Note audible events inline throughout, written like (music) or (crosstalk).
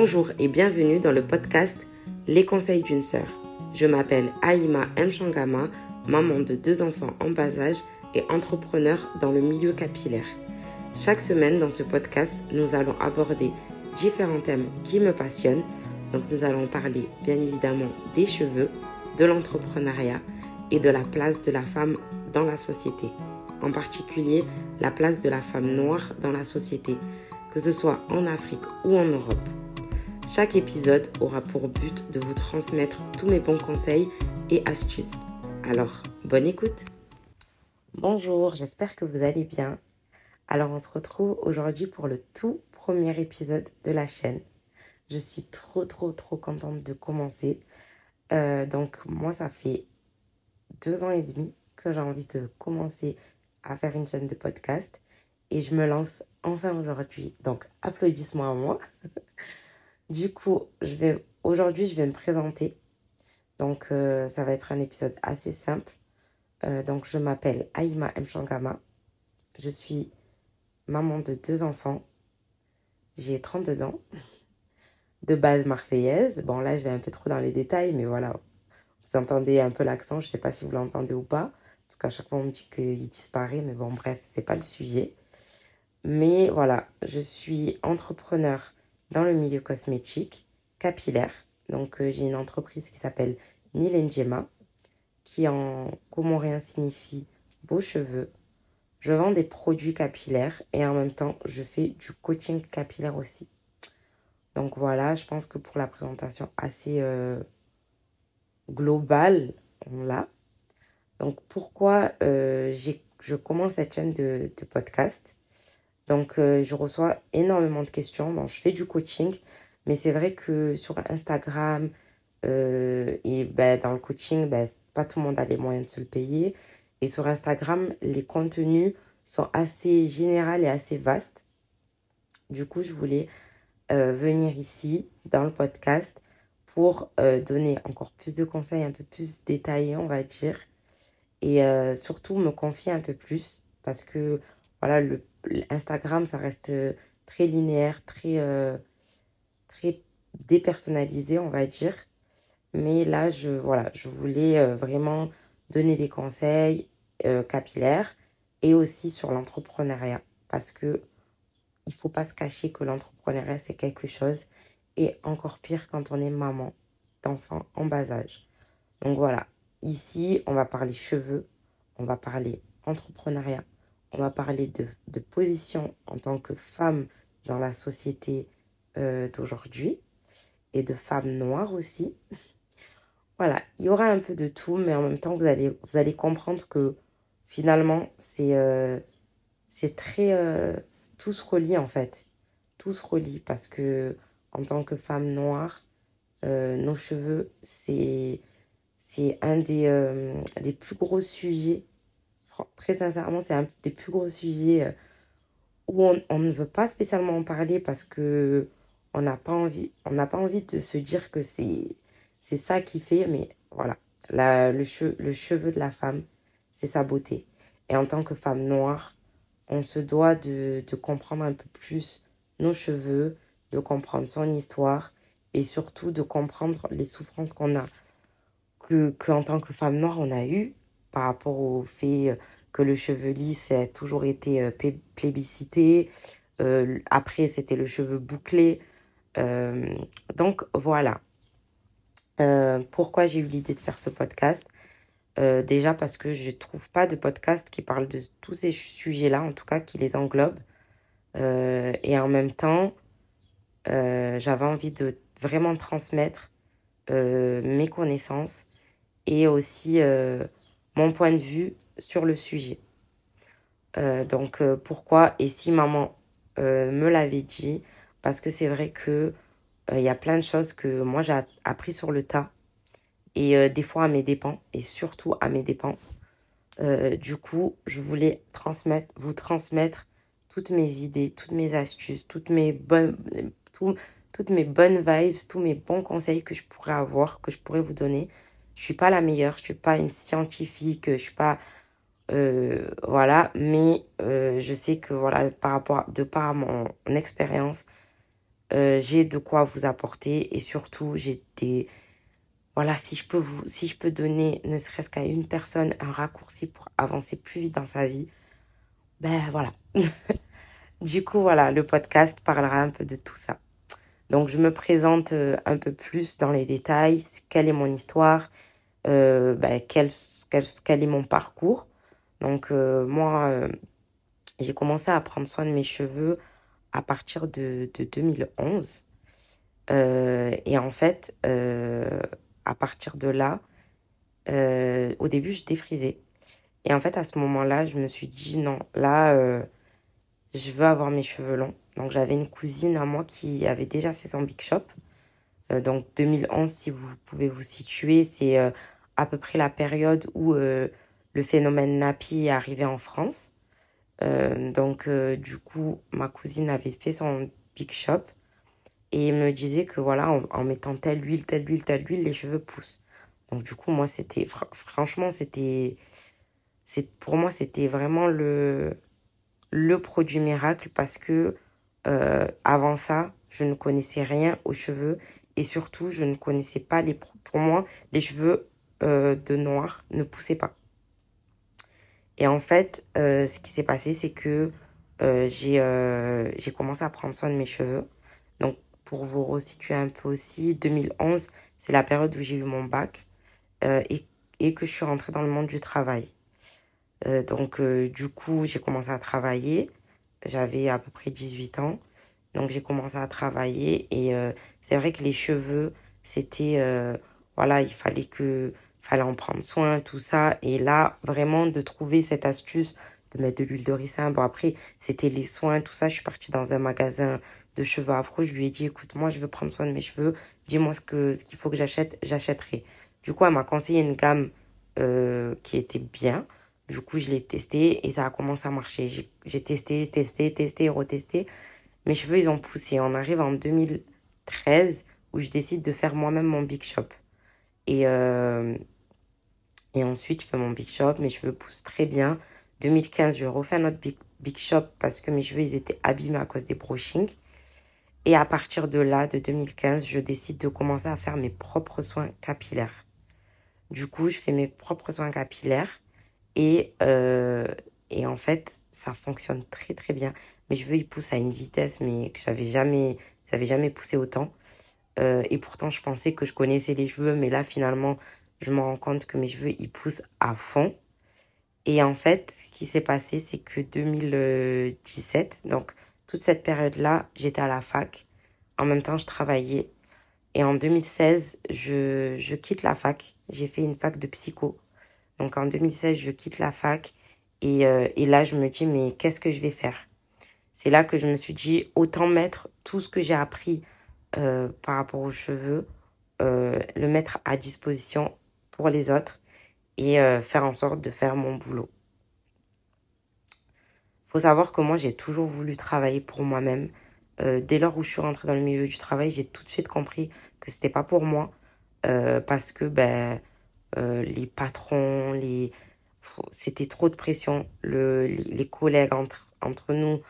Bonjour et bienvenue dans le podcast Les conseils d'une sœur. Je m'appelle Aïma Mchangama, maman de deux enfants en bas âge et entrepreneur dans le milieu capillaire. Chaque semaine dans ce podcast, nous allons aborder différents thèmes qui me passionnent. Donc nous allons parler bien évidemment des cheveux, de l'entrepreneuriat et de la place de la femme dans la société. En particulier la place de la femme noire dans la société, que ce soit en Afrique ou en Europe. Chaque épisode aura pour but de vous transmettre tous mes bons conseils et astuces. Alors, bonne écoute Bonjour, j'espère que vous allez bien. Alors, on se retrouve aujourd'hui pour le tout premier épisode de la chaîne. Je suis trop, trop, trop contente de commencer. Euh, donc, moi, ça fait deux ans et demi que j'ai envie de commencer à faire une chaîne de podcast. Et je me lance enfin aujourd'hui. Donc, applaudissements à moi. (laughs) Du coup, aujourd'hui, je vais me présenter. Donc, euh, ça va être un épisode assez simple. Euh, donc, je m'appelle Aïma Mchangama. Je suis maman de deux enfants. J'ai 32 ans. De base marseillaise. Bon, là, je vais un peu trop dans les détails, mais voilà. Vous entendez un peu l'accent. Je ne sais pas si vous l'entendez ou pas. Parce qu'à chaque fois, on me dit qu'il disparaît. Mais bon, bref, c'est pas le sujet. Mais voilà, je suis entrepreneur dans le milieu cosmétique capillaire. Donc, euh, j'ai une entreprise qui s'appelle Nilengema, qui en comorien signifie beaux cheveux. Je vends des produits capillaires et en même temps, je fais du coaching capillaire aussi. Donc voilà, je pense que pour la présentation assez euh, globale, on l'a. Donc pourquoi euh, je commence cette chaîne de, de podcast? Donc, euh, je reçois énormément de questions. Bon, je fais du coaching, mais c'est vrai que sur Instagram euh, et ben, dans le coaching, ben, pas tout le monde a les moyens de se le payer. Et sur Instagram, les contenus sont assez généraux et assez vastes. Du coup, je voulais euh, venir ici dans le podcast pour donner encore plus de conseils, un peu plus détaillés, on va dire. Et surtout me confier un peu plus parce que voilà, le Instagram, ça reste euh, très linéaire, très, euh, très dépersonnalisé, on va dire. Mais là, je, voilà, je voulais euh, vraiment donner des conseils capillaires et aussi sur l'entrepreneuriat. Parce que il faut pas se cacher que l'entrepreneuriat, c'est quelque chose. Et encore pire quand on est maman d'enfants en bas âge. Donc voilà, ici, on va parler cheveux, on va parler entrepreneuriat, on va parler de, position en tant que femme dans la société euh, d'aujourd'hui et de femme noire aussi. voilà, il y aura un peu de tout, mais en même temps, vous allez, vous allez comprendre que finalement, c'est euh, très... Euh, tout se relie en fait. Tout se relie parce que en tant que femme noire, nos cheveux, c'est un des, des plus gros sujets très sincèrement, c'est un des plus gros sujets euh, où on, ne veut pas spécialement en parler parce que on n'a pas envie, on n'a pas envie de se dire que c'est c'est ça qui fait, mais voilà, la, le, le cheveu de la femme, c'est sa beauté. Et en tant que femme noire, on se doit de, de comprendre un peu plus nos cheveux, de comprendre son histoire et surtout de comprendre les souffrances qu'on a, que, que en tant que femme noire, on a eu par rapport au fait euh, que le cheveu lisse a toujours été euh, plébiscité. Euh, après, c'était le cheveu bouclé. donc voilà. pourquoi j'ai eu l'idée de faire ce podcast? Déjà parce que je ne trouve pas de podcast qui parle de tous ces sujets-là, en tout cas qui les englobe. et en même temps, j'avais envie de vraiment transmettre mes connaissances et aussi point de vue sur le sujet. Euh, donc euh, pourquoi et si maman euh, me l'avait dit parce que c'est vrai que il y a plein de choses que moi j'ai appris sur le tas et des fois à mes dépens et surtout à mes dépens. du coup, je voulais transmettre, vous transmettre toutes mes idées, toutes mes astuces, toutes mes bonnes, toutes mes bonnes vibes, tous mes bons conseils que je pourrais avoir, que je pourrais vous donner. Je suis pas la meilleure, je suis pas une scientifique, je suis pas euh, voilà, mais euh, je sais que voilà par rapport de par mon expérience, j'ai de quoi vous apporter et surtout, j'ai des voilà, si je peux vous, si je peux donner, ne serait-ce qu'à une personne, un raccourci pour avancer plus vite dans sa vie, ben voilà. (laughs) du coup, voilà, le podcast parlera un peu de tout ça. Donc, je me présente euh, un peu plus dans les détails, quelle est mon histoire, euh, ben, quel, quel, est mon parcours. Donc, euh, moi, j'ai commencé à prendre soin de mes cheveux à partir de, de 2011. et en fait, à partir de là, euh, au début, je défrisais. Et en fait, à ce moment-là, je me suis dit, non, là, euh, je veux avoir mes cheveux longs. Donc, j'avais une cousine à moi qui avait déjà fait son Big Shop. Euh, donc, 2011, si vous pouvez vous situer, c'est à peu près la période où le phénomène nappy est arrivé en France. donc, du coup, ma cousine avait fait son Big Shop et me disait que voilà, en, mettant telle huile, telle huile, telle huile, les cheveux poussent. Donc du coup, moi, c'était franchement, c'était pour moi, c'était vraiment le le produit miracle parce que euh, avant ça, je ne connaissais rien aux cheveux et surtout, je ne connaissais pas les pour moi, les cheveux euh, de noir ne poussaient pas. Et en fait, euh, ce qui s'est passé, c'est que j'ai j'ai commencé à prendre soin de mes cheveux. Donc pour vous resituer un peu aussi, 2011, c'est la période où j'ai eu mon bac euh, et, et, que je suis rentrée dans le monde du travail. Euh, donc, euh, du coup, j'ai commencé à travailler. J'avais à peu près 18 ans. Donc, j'ai commencé à travailler et c'est vrai que les cheveux, c'était, voilà, il fallait que, fallait en prendre soin, tout ça. Et là, vraiment, de trouver cette astuce de mettre de l'huile de ricin. Bon, après, c'était les soins, tout ça. Je suis partie dans un magasin de cheveux afro. Je lui ai dit, écoute, moi, je veux prendre soin de mes cheveux. Dis-moi ce que ce qu'il faut que j'achète, j'achèterai. Du coup, elle m'a conseillé une gamme euh, qui était bien. Du coup, je l'ai testé et ça a commencé à marcher. J'ai testé, testé, testé, retesté. Mes cheveux, ils ont poussé. On arrive en 2013 où je décide de faire moi-même mon Big Shop. Et, euh, et ensuite, je fais mon Big Shop. Mes cheveux poussent très bien. 2015, je refais un autre Big, big Shop parce que mes cheveux, ils étaient abîmés à cause des brushings. Et à partir de là, de 2015, je décide de commencer à faire mes propres soins capillaires. Du coup, je fais mes propres soins capillaires et, euh, et en fait, ça fonctionne très très bien. Mes cheveux, ils poussent à une vitesse mais que j'avais jamais, ça jamais poussé autant. Euh, et pourtant, je pensais que je connaissais les cheveux, mais là, finalement, je me rends compte que mes cheveux, ils poussent à fond. Et en fait, ce qui s'est passé, c'est que 2017, donc toute cette période-là, j'étais à la fac. En même temps, je travaillais. Et en 2016, je, je quitte la fac. J'ai fait une fac de psycho. Donc en 2016, je quitte la fac. Et, euh, et là, je me dis, mais qu'est-ce que je vais faire? C'est là que je me suis dit, autant mettre tout ce que j'ai appris euh, par rapport aux cheveux, euh, le mettre à disposition pour les autres et euh, faire en sorte de faire mon boulot. faut savoir que moi, j'ai toujours voulu travailler pour moi-même. Dès lors où je suis rentrée dans le milieu du travail, j'ai tout de suite compris que c'était pas pour moi. Parce que ben, les patrons, les... c'était trop de pression. Le, les, collègues entre, entre nous,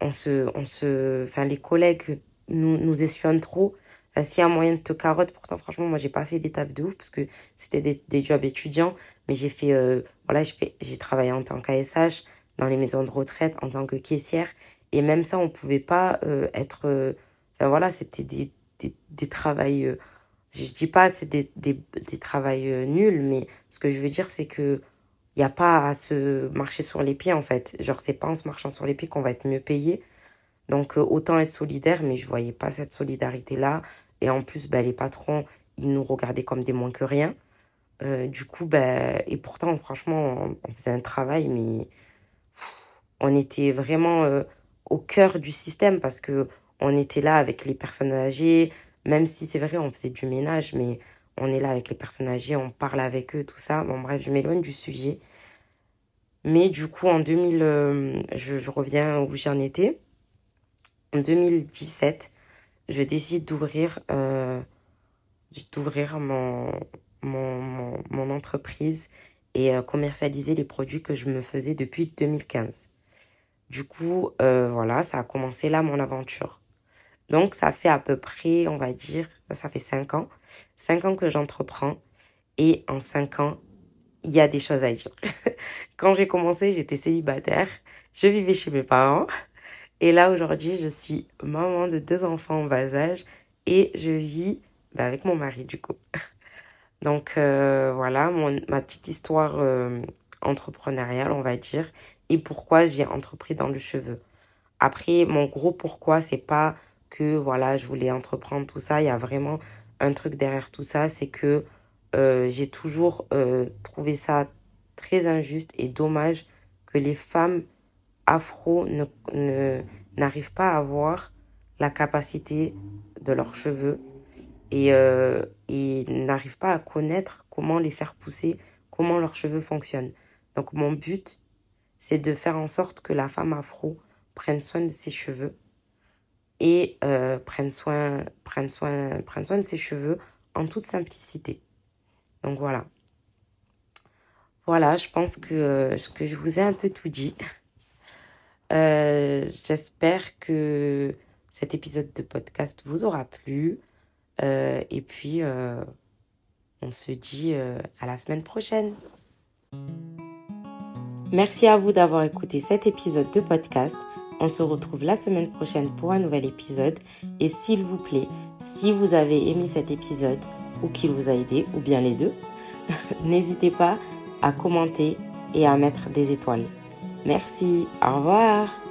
on se, on se... Enfin, les collègues nous, nous espionnent trop. Enfin, s'il y a moyen de te carotte, pourtant, franchement, moi, j'ai pas fait d'étape de ouf parce que c'était des, des jobs étudiants. Mais j'ai fait, euh, voilà, j'ai travaillé en tant qu'ASH dans les maisons de retraite, en tant que caissière. Et même ça, on pouvait pas euh, être. Euh, enfin, voilà, c'était des, des, des travails. je dis pas c'est des, des, des travails nuls, mais ce que je veux dire, c'est que il n'y a pas à se marcher sur les pieds, en fait. Genre, c'est pas en se marchant sur les pieds qu'on va être mieux payé. Donc, autant être solidaire, mais je voyais pas cette solidarité-là. Et en plus, ben, les patrons, ils nous regardaient comme des moins que rien. Euh, du coup, ben, et pourtant, franchement, on, faisait un travail, mais on était vraiment euh, au cœur du système parce que on était là avec les personnes âgées, même si c'est vrai, on faisait du ménage, mais on est là avec les personnes âgées, on parle avec eux, tout ça. Bon, bref, je m'éloigne du sujet. Mais du coup, en 2000, euh, je, reviens où j'en étais. En 2017, je décide d'ouvrir euh, d'ouvrir mon, mon, entreprise et euh, commercialiser les produits que je me faisais depuis 2015. Du coup, voilà, ça a commencé là mon aventure. Donc, ça fait à peu près, on va dire, ça fait 5 ans. 5 ans que j'entreprends. Et en 5 ans, il y a des choses à dire. (laughs) Quand j'ai commencé, j'étais célibataire. Je vivais chez mes parents. Et là, aujourd'hui, je suis maman de deux enfants en bas âge. Et je vis bah, avec mon mari, du coup. (laughs) Donc, euh, voilà, ma petite histoire euh, entrepreneuriale, on va dire. Et pourquoi j'ai entrepris dans le cheveu. Après, mon gros pourquoi, c'est pas que voilà, je voulais entreprendre tout ça. Il y a vraiment un truc derrière tout ça, c'est que euh, j'ai toujours euh, trouvé ça très injuste et dommage que les femmes afro ne, n'arrivent pas à avoir la capacité de leurs cheveux et, euh, et n'arrivent pas à connaître comment les faire pousser, comment leurs cheveux fonctionnent. Donc mon but, c'est de faire en sorte que la femme afro prenne soin de ses cheveux et euh, prenne, soin, prenne, soin, soin de ses cheveux en toute simplicité. Donc voilà. Voilà, je pense que, euh, je vous ai un peu tout dit. Euh, J'espère que cet épisode de podcast vous aura plu. Euh, et puis, on se dit à la semaine prochaine. Merci à vous d'avoir écouté cet épisode de podcast. On se retrouve la semaine prochaine pour un nouvel épisode. Et s'il vous plaît, si vous avez aimé cet épisode ou qu'il vous a aidé, ou bien les deux, (laughs) n'hésitez pas à commenter et à mettre des étoiles. Merci, au revoir.